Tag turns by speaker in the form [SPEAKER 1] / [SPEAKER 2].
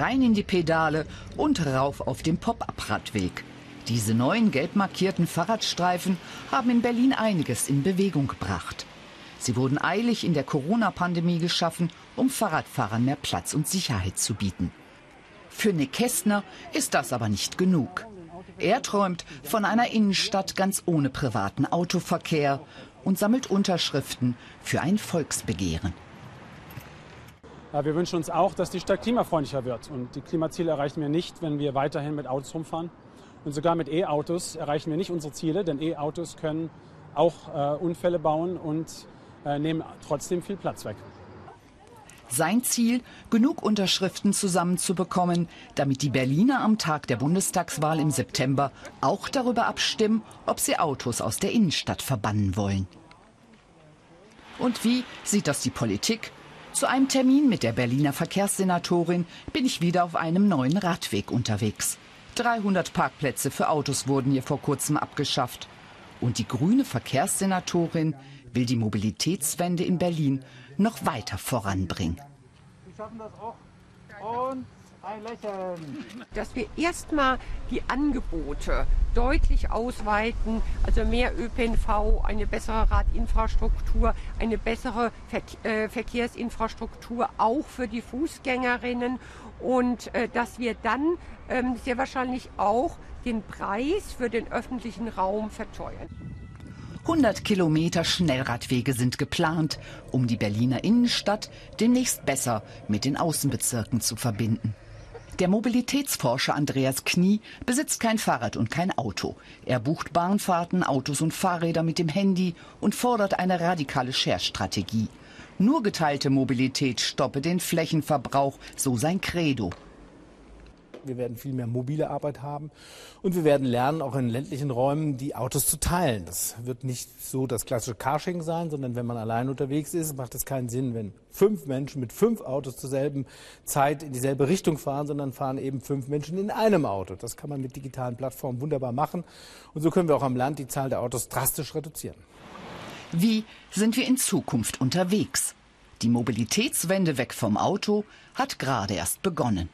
[SPEAKER 1] rein in die Pedale und rauf auf dem Pop-up-Radweg. Diese neuen gelb markierten Fahrradstreifen haben in Berlin einiges in Bewegung gebracht. Sie wurden eilig in der Corona-Pandemie geschaffen, um Fahrradfahrern mehr Platz und Sicherheit zu bieten. Für Nick Kästner ist das aber nicht genug. Er träumt von einer Innenstadt ganz ohne privaten Autoverkehr und sammelt Unterschriften für ein Volksbegehren.
[SPEAKER 2] Wir wünschen uns auch, dass die Stadt klimafreundlicher wird. Und die Klimaziele erreichen wir nicht, wenn wir weiterhin mit Autos rumfahren. Und sogar mit E-Autos erreichen wir nicht unsere Ziele, denn E-Autos können auch äh, Unfälle bauen und äh, nehmen trotzdem viel Platz weg.
[SPEAKER 1] Sein Ziel, genug Unterschriften zusammenzubekommen, damit die Berliner am Tag der Bundestagswahl im September auch darüber abstimmen, ob sie Autos aus der Innenstadt verbannen wollen. Und wie sieht das die Politik? Zu einem Termin mit der Berliner Verkehrssenatorin bin ich wieder auf einem neuen Radweg unterwegs. 300 Parkplätze für Autos wurden hier vor kurzem abgeschafft. Und die grüne Verkehrssenatorin will die Mobilitätswende in Berlin noch weiter voranbringen. Wir schaffen das auch.
[SPEAKER 3] Und ein Lächeln. Dass wir erstmal die Angebote deutlich ausweiten, also mehr ÖPNV, eine bessere Radinfrastruktur, eine bessere äh, Verkehrsinfrastruktur auch für die Fußgängerinnen und äh, dass wir dann ähm, sehr wahrscheinlich auch den Preis für den öffentlichen Raum verteuern.
[SPEAKER 1] 100 Kilometer Schnellradwege sind geplant, um die Berliner Innenstadt demnächst besser mit den Außenbezirken zu verbinden. Der Mobilitätsforscher Andreas Knie besitzt kein Fahrrad und kein Auto. Er bucht Bahnfahrten, Autos und Fahrräder mit dem Handy und fordert eine radikale Share-Strategie. Nur geteilte Mobilität stoppe den Flächenverbrauch, so sein Credo.
[SPEAKER 4] Wir werden viel mehr mobile Arbeit haben und wir werden lernen, auch in ländlichen Räumen die Autos zu teilen. Das wird nicht so das klassische Carsharing sein, sondern wenn man allein unterwegs ist, macht es keinen Sinn, wenn fünf Menschen mit fünf Autos zur selben Zeit in dieselbe Richtung fahren, sondern fahren eben fünf Menschen in einem Auto. Das kann man mit digitalen Plattformen wunderbar machen und so können wir auch am Land die Zahl der Autos drastisch reduzieren.
[SPEAKER 1] Wie sind wir in Zukunft unterwegs? Die Mobilitätswende weg vom Auto hat gerade erst begonnen.